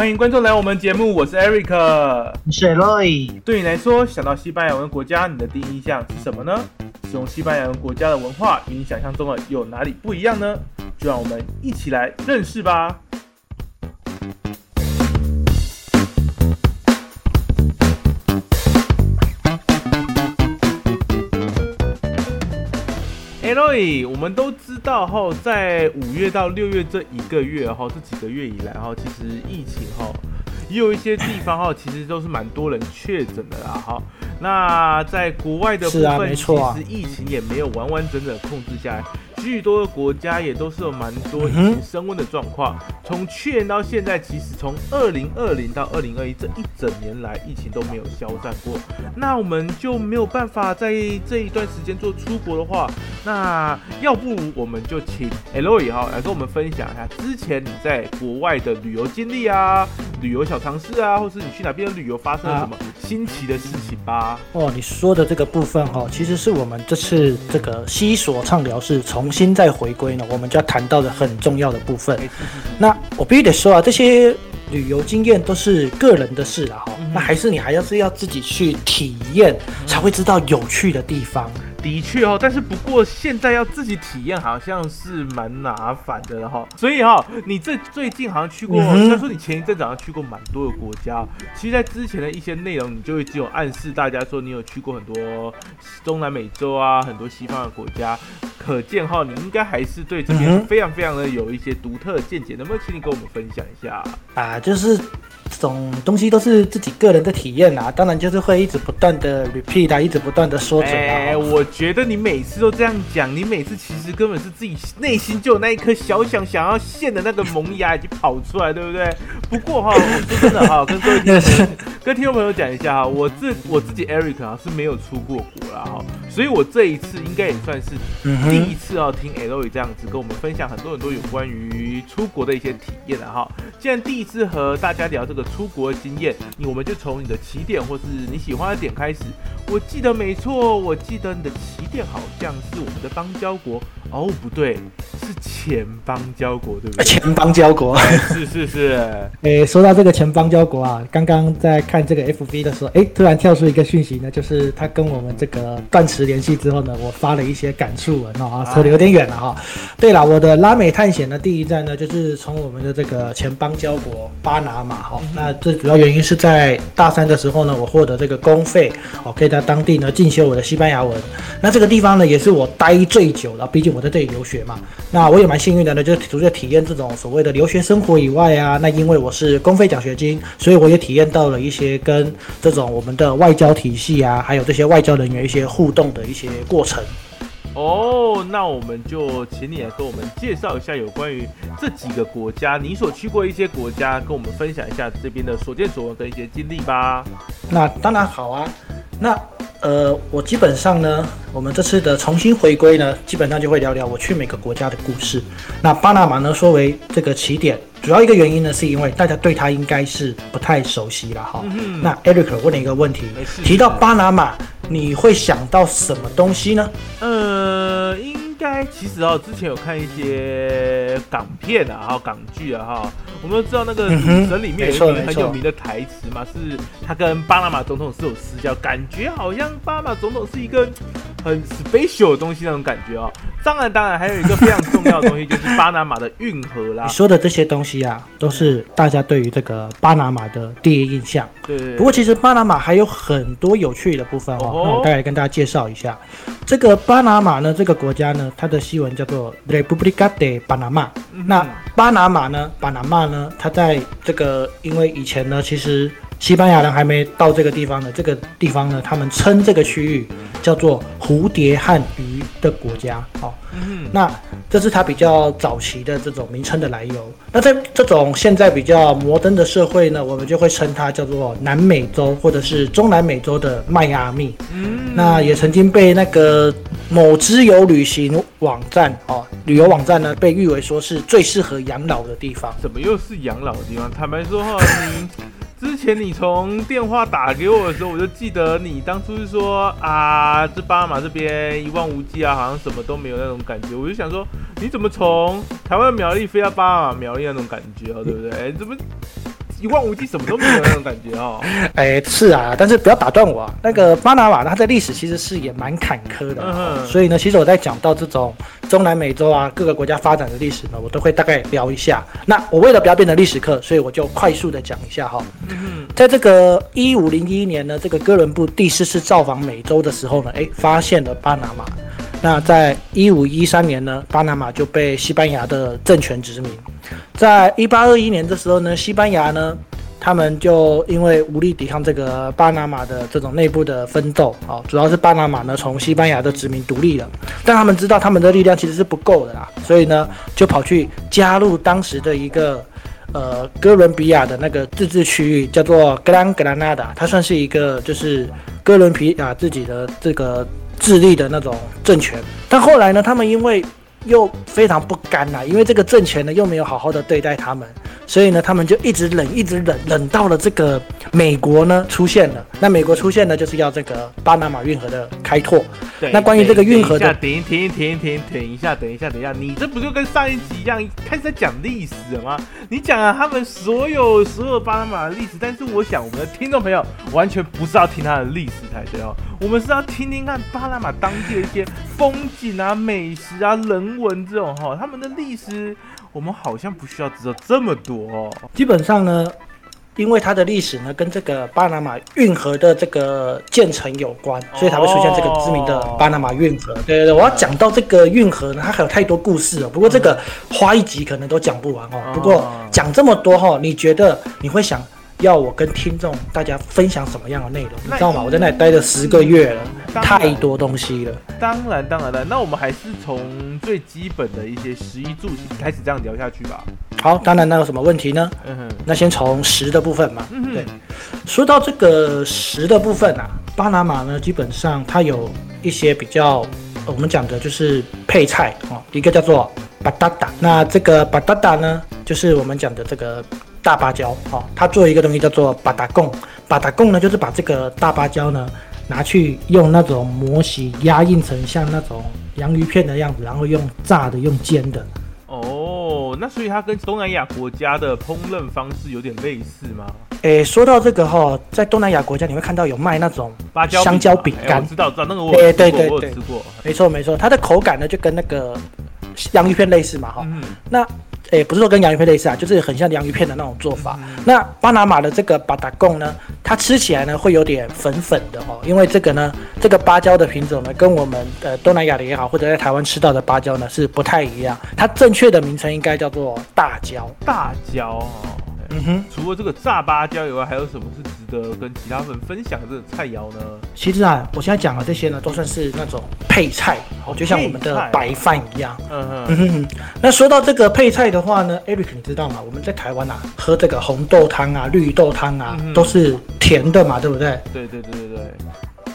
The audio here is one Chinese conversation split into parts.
欢迎观众来我们节目，我是 Eric，我是 Roy。对你来说，想到西班牙文国家，你的第一印象是什么呢？使用西班牙文国家的文化与你想象中的有哪里不一样呢？就让我们一起来认识吧。我们都知道哈，在五月到六月这一个月哈，这几个月以来哈，其实疫情哈，也有一些地方哈，其实都是蛮多人确诊的啦哈。那在国外的部分，其实疫情也没有完完整整控制下来。许多的国家也都是有蛮多疫情升温的状况。从去年到现在，其实从二零二零到二零二一这一整年来，疫情都没有消散过。那我们就没有办法在这一段时间做出国的话，那要不我们就请 L 也好来跟我们分享一下之前你在国外的旅游经历啊、旅游小尝试啊，或是你去哪边旅游发生了什么新奇的事情吧。哦，你说的这个部分哈，其实是我们这次这个西索畅聊是从。重新再回归呢，我们就要谈到的很重要的部分。那我必须得说啊，这些旅游经验都是个人的事了，哈。那还是你还要是要自己去体验，才会知道有趣的地方。的确哦，但是不过现在要自己体验好像是蛮麻烦的哈，所以哈，你这最近好像去过，虽然说你前一阵子好像去过蛮多的国家，其实，在之前的一些内容，你就会只有暗示大家说你有去过很多中南美洲啊，很多西方的国家，可见哈，你应该还是对这边非常非常的有一些独特的见解，能不能请你跟我们分享一下啊？就是。这种东西都是自己个人的体验啊，当然就是会一直不断的 repeat 啊，一直不断的说嘴啊。哎，我觉得你每次都这样讲，你每次其实根本是自己内心就有那一颗小想想要现的那个萌芽已经跑出来，对不对？不过哈，我说真的哈，跟各位 跟听众朋友讲一下哈，我自我自己 Eric 啊是没有出过国啦哈，所以我这一次应该也算是第一次啊听 L 这样子跟我们分享很多很多有关于出国的一些体验了哈。既然第一次和大家聊这个。出国的经验，我们就从你的起点或是你喜欢的点开始。我记得没错，我记得你的起点好像是我们的邦交国哦，不对，是前邦交国，对不对？前邦交国，是 是是。诶，说到这个前邦交国啊，刚刚在看这个 FB 的时候，诶，突然跳出一个讯息呢，就是他跟我们这个断词联系之后呢，我发了一些感触文哦，扯得有点远了哈。对了，我的拉美探险的第一站呢，就是从我们的这个前邦交国巴拿马哈。那最主要原因是在大三的时候呢，我获得这个公费，哦，可以在当地呢进修我的西班牙文。那这个地方呢，也是我待最久的，毕竟我在这里留学嘛。那我也蛮幸运的呢，就是除了体验这种所谓的留学生活以外啊，那因为我是公费奖学金，所以我也体验到了一些跟这种我们的外交体系啊，还有这些外交人员一些互动的一些过程。哦，那我们就请你来跟我们介绍一下有关于这几个国家，你所去过一些国家，跟我们分享一下这边的所见所闻跟一些经历吧。那当然好啊。那呃，我基本上呢，我们这次的重新回归呢，基本上就会聊聊我去每个国家的故事。那巴拿马呢，作为这个起点，主要一个原因呢，是因为大家对它应该是不太熟悉了哈。那 Eric 问了一个问题，提到巴拿马。你会想到什么东西呢？呃，应该其实哦，之前有看一些港片啊，港剧啊，哈，我们都知道那个《女神》里面有一个很有名的台词嘛，是他跟巴拿马总统是有私交，感觉好像巴拿马总统是一个很 special 的东西那种感觉哦。当然，当然还有一个非常重要的东西，就是巴拿马的运河啦。你说的这些东西啊，都是大家对于这个巴拿马的第一印象。对。不过，其实巴拿马还有很多有趣的部分哦。那我大概跟大家介绍一下，这个巴拿马呢，这个国家呢，它的西文叫做 Republica de Panama。那巴拿马呢，巴拿马呢，它在这个，因为以前呢，其实西班牙人还没到这个地方呢，这个地方呢，他们称这个区域。叫做蝴蝶和鱼的国家，好，那这是它比较早期的这种名称的来由。那在这种现在比较摩登的社会呢，我们就会称它叫做南美洲或者是中南美洲的迈阿密。嗯，那也曾经被那个某自由旅行网站哦，旅游网站呢，被誉为说是最适合养老的地方。怎么又是养老的地方？坦白说哈，之前你从电话打给我的时候，我就记得你当初是说啊，这巴拿马这边一望无际啊，好像什么都没有那种感觉。我就想说，你怎么从台湾苗栗飞到巴拿马苗栗那种感觉啊，对不对？怎么一望无际，什么都没有那种感觉哦。哎，是啊，但是不要打断我啊。那个巴拿马，它的历史其实是也蛮坎坷的。所以呢，其实我在讲到这种中南美洲啊各个国家发展的历史呢，我都会大概聊一下。那我为了不要变成历史课，所以我就快速的讲一下哈。在这个一五零一年呢，这个哥伦布第四次造访美洲的时候呢，哎，发现了巴拿马。那在一五一三年呢，巴拿马就被西班牙的政权殖民。在一八二一年的时候呢，西班牙呢，他们就因为无力抵抗这个巴拿马的这种内部的奋斗，啊，主要是巴拿马呢从西班牙的殖民独立了，但他们知道他们的力量其实是不够的啦，所以呢，就跑去加入当时的一个呃哥伦比亚的那个自治区域，叫做格兰格兰纳达，它算是一个就是哥伦比亚自己的这个。智利的那种政权，但后来呢，他们因为又非常不甘呐，因为这个政权呢又没有好好的对待他们。所以呢，他们就一直忍，一直忍，忍到了这个美国呢出现了。那美国出现呢，就是要这个巴拿马运河的开拓。对，那关于这个运河的，停停停停停一下，等一下，等一下，你这不就跟上一集一样，开始在讲历史了吗？你讲了他们所有所有巴拿马的历史，但是我想我们的听众朋友完全不是要听他的历史才对哦，我们是要听听看巴拿马当地的一些风景啊、美食啊、人文这种哈，他们的历史。我们好像不需要知道这么多哦。基本上呢，因为它的历史呢跟这个巴拿马运河的这个建成有关，所以才会出现这个知名的巴拿马运河。对对对，我要讲到这个运河呢，它还有太多故事了。不过这个花一集可能都讲不完哦。不过讲这么多哈，你觉得你会想？要我跟听众大家分享什么样的内容，你知道吗？我在那里待了十个月了，太多东西了。当然，当然了。那我们还是从最基本的一些食衣住行开始这样聊下去吧。好，当然，那有什么问题呢？嗯哼，那先从食的部分嘛。嗯对，说到这个食的部分啊，巴拿马呢，基本上它有一些比较，我们讲的就是配菜哦，一个叫做巴达达。那这个巴达达呢，就是我们讲的这个。大芭蕉，哦，它做一个东西叫做巴达贡，巴达贡呢，就是把这个大芭蕉呢拿去用那种模型压印成像那种洋芋片的样子，然后用炸的，用煎的。哦，那所以它跟东南亚国家的烹饪方式有点类似吗？诶，说到这个哈，在东南亚国家你会看到有卖那种芭蕉香蕉饼干，知道知道那个我对对对吃过，没错没错，它的口感呢就跟那个洋芋片类似嘛哈，嗯那。诶，不是说跟洋芋片类似啊，就是很像洋芋片的那种做法。那巴拿马的这个巴达贡呢，它吃起来呢会有点粉粉的哦，因为这个呢，这个芭蕉的品种呢，跟我们呃东南亚的也好，或者在台湾吃到的芭蕉呢是不太一样。它正确的名称应该叫做大蕉。大蕉哦。嗯哼，除了这个炸芭蕉以外，还有什么是值得跟其他人分享的这个菜肴呢？其实啊，我现在讲的这些呢，都算是那种配菜，哦，就像我们的白饭一样。嗯嗯，那说到这个配菜的话呢，Eric，你知道吗？我们在台湾啊，喝这个红豆汤啊、绿豆汤啊，都是甜的嘛，对不对？对对对对对。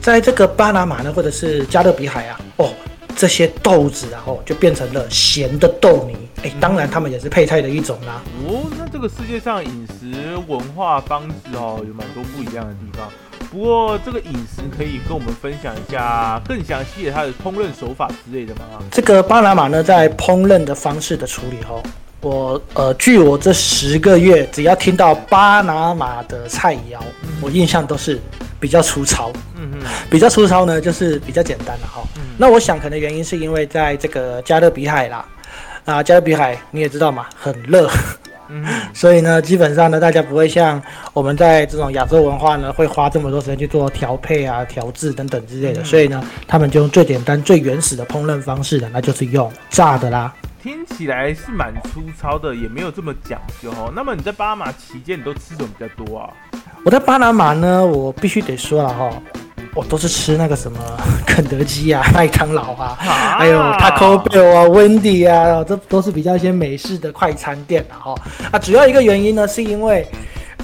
在这个巴拿马呢，或者是加勒比海啊，哦。这些豆子，然后就变成了咸的豆泥。哎，当然他们也是配菜的一种啦。哦，那这个世界上饮食文化方式哦，有蛮多不一样的地方。不过这个饮食可以跟我们分享一下更详细的它的烹饪手法之类的吗？这个巴拿马呢，在烹饪的方式的处理哦，我呃，据我这十个月，只要听到巴拿马的菜肴，我印象都是比较粗糙。嗯嗯，比较粗糙呢，就是比较简单的哈。那我想，可能原因是因为在这个加勒比海啦，啊，加勒比海你也知道嘛，很热，嗯，所以呢，基本上呢，大家不会像我们在这种亚洲文化呢，会花这么多时间去做调配啊、调制等等之类的，所以呢，他们就用最简单、最原始的烹饪方式的，那就是用炸的啦。听起来是蛮粗糙的，也没有这么讲究哦。那么你在巴拿马期间，你都吃什么比较多啊？我在巴拿马呢，我必须得说了哈。我都是吃那个什么 肯德基啊、麦当劳啊，还有 Taco Bell 啊、Wendy 啊，这都是比较一些美式的快餐店的哈。啊，主要一个原因呢，是因为，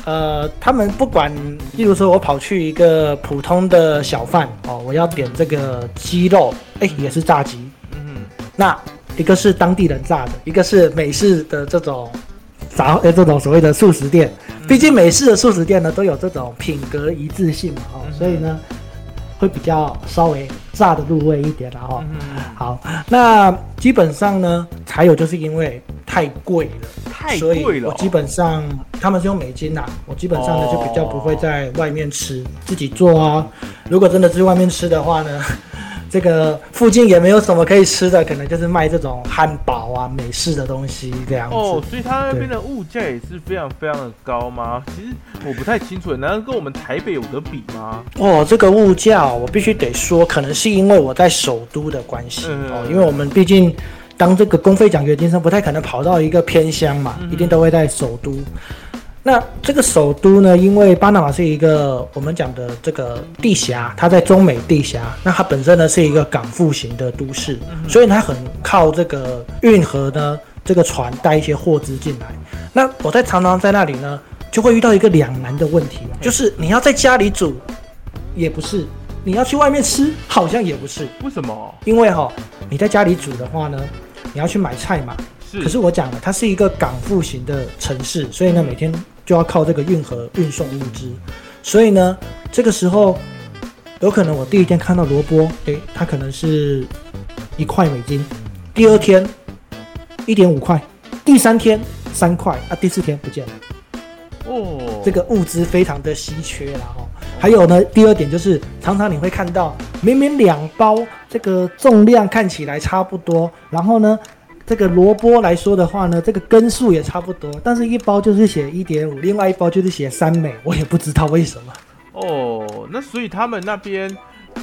呃，他们不管，例如说我跑去一个普通的小贩哦，我要点这个鸡肉，哎，也是炸鸡。嗯，那一个是当地人炸的，一个是美式的这种炸，呃，这种所谓的素食店。毕竟美式的素食店呢，都有这种品格一致性嘛，哦，所以呢。会比较稍微炸的入味一点了哈。好，那基本上呢，还有就是因为太贵了，太贵了哦我基本上他们是用美金呐、我基本上呢哦就比较不会在外面吃，自己做啊。如果真的去外面吃的话呢，这个附近也没有什么可以吃的，可能就是卖这种汉堡啊、美式的东西这样子。哦，所以它那边的物价也是非常非常的高吗？其实我不太清楚，难道跟我们台北有得比吗？哦，这个物价我必须得说，可能是因为我在首都的关系、嗯哦，因为我们毕竟当这个公费奖学金生，不太可能跑到一个偏乡嘛，嗯一定都会在首都。那这个首都呢，因为巴拿马是一个我们讲的这个地峡，它在中美地峡，那它本身呢是一个港埠型的都市，所以它很靠这个运河呢，这个船带一些货资进来。那我在常常在那里呢，就会遇到一个两难的问题，就是你要在家里煮，也不是；你要去外面吃，好像也不是。为什么？因为哈、你在家里煮的话呢，你要去买菜嘛。是，可是我讲了，它是一个港埠型的城市，所以呢，每天就要靠这个运河运送物资。所以呢，这个时候有可能我第一天看到萝卜，诶，它可能是一块美金，第二天一点五块，第三天三块啊，第四天不见了。哦，这个物资非常的稀缺啦哈。还有呢，第二点就是常常你会看到，明明两包这个重量看起来差不多，然后呢，这个萝卜来说的话呢，这个根数也差不多，但是一包就是写一点五，另外一包就是写三美，我也不知道为什么。哦，那所以他们那边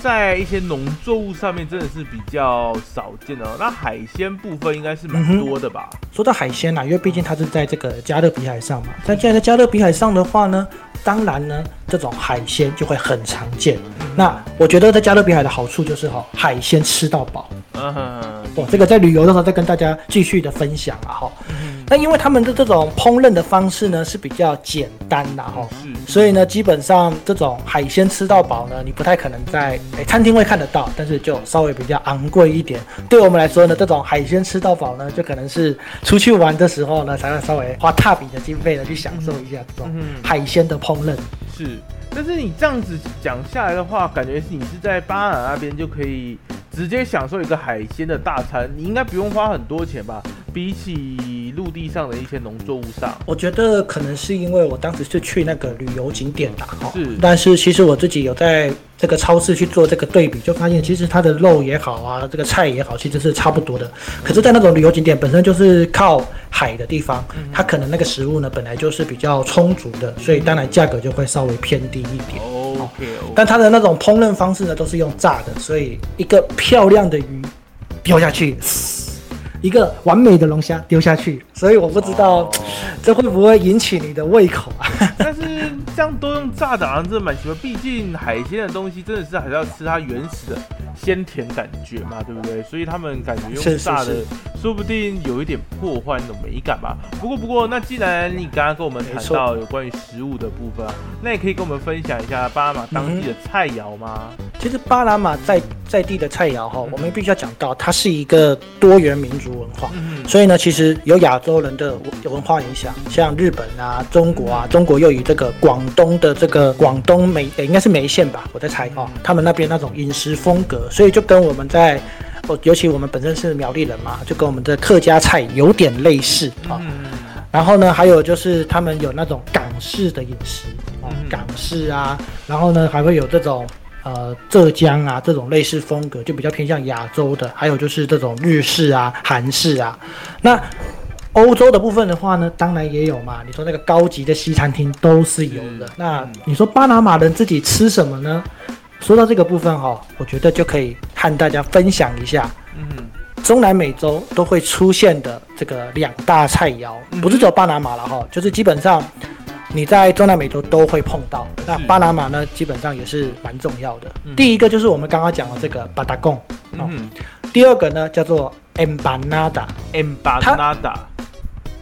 在一些农作物上面真的是比较少见的、哦。那海鲜部分应该是蛮多的吧？说到海鲜啊，因为毕竟它是在这个加勒比海上嘛，但既然在加勒比海上的话呢，当然呢，这种海鲜就会很常见。那我觉得在加勒比海的好处就是哈、海鲜吃到饱。嗯哼，哦，这个在旅游的时候再跟大家继续的分享啊哈。嗯那因为他们的这种烹饪的方式呢是比较简单的哈，是所以呢，基本上这种海鲜吃到饱呢，你不太可能在诶餐厅会看得到，但是就稍微比较昂贵一点。对我们来说呢，这种海鲜吃到饱呢，就可能是出去玩的时候呢，才会稍微花大笔的经费呢去享受一下这种嗯海鲜的烹饪。是。但是你这样子讲下来的话，感觉是你是在巴拿那边就可以直接享受一个海鲜的大餐，你应该不用花很多钱吧？比起陆地上的一些农作物上，我觉得可能是因为我当时是去那个旅游景点的哈，是。但是其实我自己有在这个超市去做这个对比，就发现其实它的肉也好啊，这个菜也好，其实是差不多的。可是，在那种旅游景点本身就是靠海的地方，它可能那个食物呢本来就是比较充足的，所以当然价格就会稍微偏低一点。OK，但它的那种烹饪方式呢，都是用炸的，所以一个漂亮的鱼丢下去，一个完美的龙虾丢下去，所以我不知道哦这会不会引起你的胃口啊？但是这样都用炸的，好像真的蛮奇怪。毕竟海鲜的东西真的是还是要吃它原始的鲜甜感觉嘛，对不对？所以他们感觉用是是炸的，是说不定有一点破坏那种美感吧。不过不过，那既然你刚刚跟我们谈到有关于食物的部分啊，那也可以跟我们分享一下巴拿马当地的菜肴吗？其实巴拿马在在地的菜肴哈，我们必须要讲到，它是一个多元民族文化。嗯所以呢，其实有亚洲人的文化影响，像日本啊、中国啊，中国又以这个广东的这个广东梅，呃应该是梅县吧，我在猜哦，他们那边那种饮食风格，所以就跟我们在，哦，尤其我们本身是苗栗人嘛，就跟我们的客家菜有点类似啊。嗯然后呢，还有就是他们有那种港式的饮食啊嗯，港式啊，然后呢还会有这种呃浙江啊这种类似风格，就比较偏向亚洲的，还有就是这种日式啊、韩式啊。那欧洲的部分的话呢，当然也有嘛。你说那个高级的西餐厅都是有的。是那你说巴拿马人自己吃什么呢？说到这个部分哈、我觉得就可以和大家分享一下。嗯。中南美洲都会出现的这个两大菜肴，不是只有巴拿马了哈，就是基本上你在中南美洲都会碰到。那巴拿马呢，基本上也是蛮重要的。第一个就是我们刚刚讲的这个巴达贡，嗯嗯第二个呢叫做 empanada，，empanada，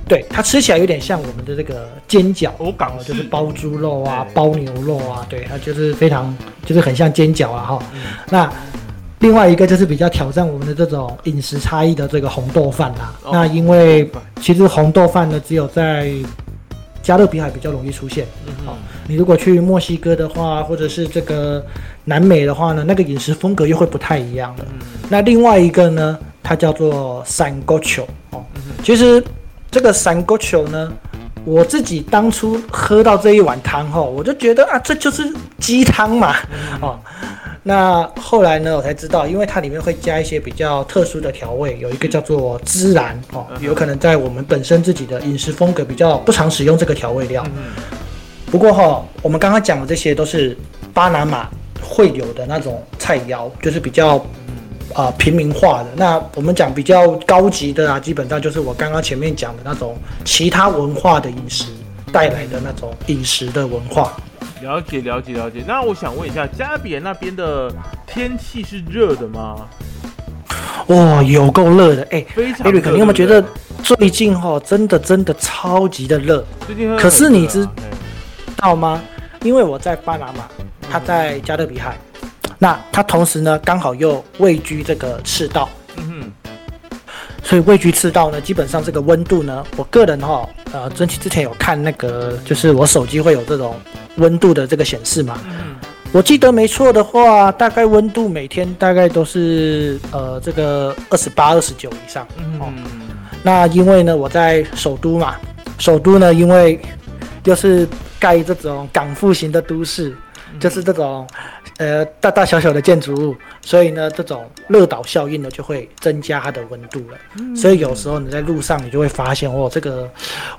对，它吃起来有点像我们的这个煎饺。哦，港哦，就是包猪肉啊，对包牛肉啊，对，它就是非常，就是很像煎饺啊哈。嗯那另外一个就是比较挑战我们的这种饮食差异的这个红豆饭啦。哦那因为其实红豆饭呢，只有在加勒比海比较容易出现。嗯好你如果去墨西哥的话，或者是这个南美的话呢，那个饮食风格又会不太一样了。嗯那另外一个呢，它叫做 sancocho 哦，嗯其实这个三锅球呢，我自己当初喝到这一碗汤后，我就觉得啊，这就是鸡汤嘛，哦。那后来呢，我才知道，因为它里面会加一些比较特殊的调味，有一个叫做孜然哦，有可能在我们本身自己的饮食风格比较不常使用这个调味料。不过哈，我们刚刚讲的这些都是巴拿马会有的那种菜肴，就是比较啊平民化的。那我们讲比较高级的啊，基本上就是我刚刚前面讲的那种其他文化的饮食带来的那种饮食的文化。了解了解了解，那我想问一下，加比那边的天气是热的吗？哇，有够热的哎！艾瑞克，你有没有觉得最近哈，真的真的超级的热？最近可是你知道吗？因为我在巴拿马，他在加勒比海，那它同时呢，刚好又位居这个赤道。所以位居赤道呢，基本上这个温度呢，我个人哈，呃，之之前有看那个，就是我手机会有这种温度的这个显示嘛。嗯。我记得没错的话，大概温度每天大概都是呃这个二十八、二十九以上。嗯。那因为呢，我在首都嘛，首都呢，因为又是盖这种港复型的都市，就是这种。呃，大大小小的建筑物，所以呢，这种热岛效应呢，就会增加它的温度了。所以有时候你在路上，你就会发现，哦，这个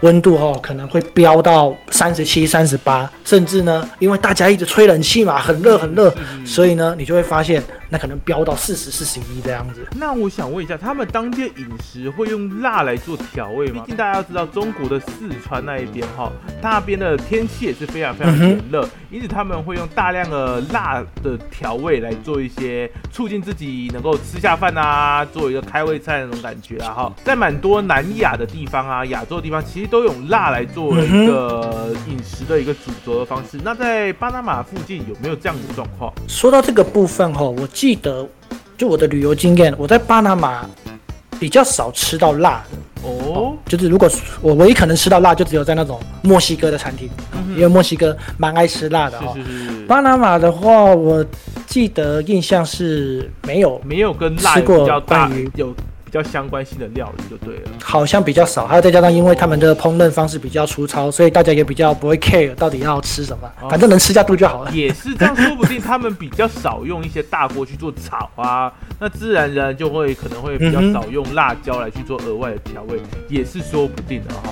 温度哦，可能会飙到三十七、三十八，甚至呢，因为大家一直吹冷气嘛，很热很热，所以呢，你就会发现，那可能飙到四十四十一这样子。那我想问一下，他们当地饮食会用辣来做调味吗？毕竟大家要知道，中国的四川那一边哈，那边的天气也是非常非常炎热，因此他们会用大量的辣。的调味来做一些促进自己能够吃下饭啊，做一个开胃菜那种感觉啊哈，在蛮多南亚的地方啊，亚洲的地方其实都用辣来做一个饮食的一个主轴的方式。那在巴拿马附近有没有这样的状况？说到这个部分哈，我记得就我的旅游经验，我在巴拿马比较少吃到辣的。哦，就是如果我唯一可能吃到辣，就只有在那种墨西哥的餐厅，因为墨西哥蛮爱吃辣的哦。巴拿马的话，我记得印象是没有没有跟辣比较关于有。比较相关性的料理就对了，好像比较少，还有再加上因为他们的烹饪方式比较粗糙，所以大家也比较不会 care 到底要吃什么，反正能吃下肚就好了。也是这样，说不定他们比较少用一些大锅去做炒啊，那自然而然就会可能会比较少用辣椒来去做额外的调味，也是说不定的哈。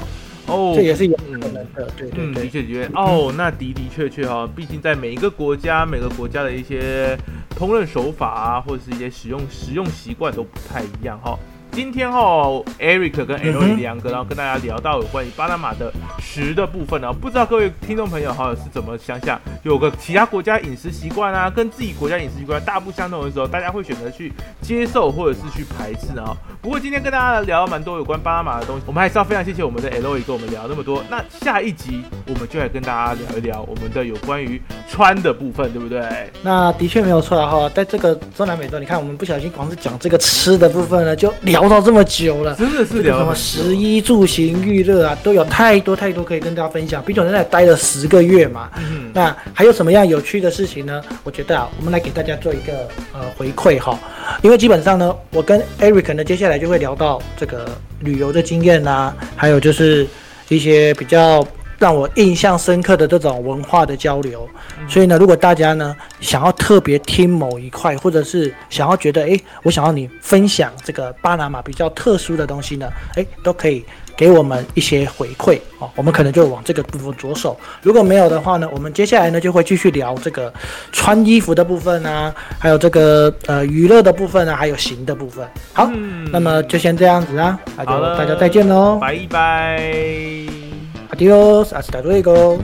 哦，这也是有可能的，对对对，的确的确。哦，那的的确确哈，毕竟在每一个国家，每个国家的一些烹饪手法啊，或者是一些使用使用习惯都不太一样哈。今天哦，Eric 跟 L 两个，然后跟大家聊到有关于巴拿马的食的部分呢，不知道各位听众朋友哈是怎么想想，有个其他国家饮食习惯啊，跟自己国家饮食习惯大不相同的时候，大家会选择去接受或者是去排斥呢？不过今天跟大家聊蛮多有关巴拿马的东西，我们还是要非常谢谢我们的 L 跟我们聊那么多。那下一集我们就来跟大家聊一聊我们的有关于穿的部分，对不对？那的确没有错的哈，在这个中南美洲，你看我们不小心光是讲这个吃的部分呢，就聊。到这么久了，真的是聊什么十一住行娱乐啊，都有太多太多可以跟大家分享。毕竟在那待了十个月嘛，那还有什么样有趣的事情呢？我觉得啊，我们来给大家做一个呃回馈哈。因为基本上呢，我跟 Eric 呢接下来就会聊到这个旅游的经验啊，还有就是一些比较。让我印象深刻的这种文化的交流，所以呢，如果大家呢想要特别听某一块，或者是想要觉得，哎，我想要你分享这个巴拿马比较特殊的东西呢，哎，都可以给我们一些回馈哦，我们可能就往这个部分着手。如果没有的话呢，我们接下来呢就会继续聊这个穿衣服的部分啊，还有这个呃娱乐的部分啊，还有行的部分。好，那么就先这样子啊，那就大家再见喽，拜拜。Adiós, hasta luego.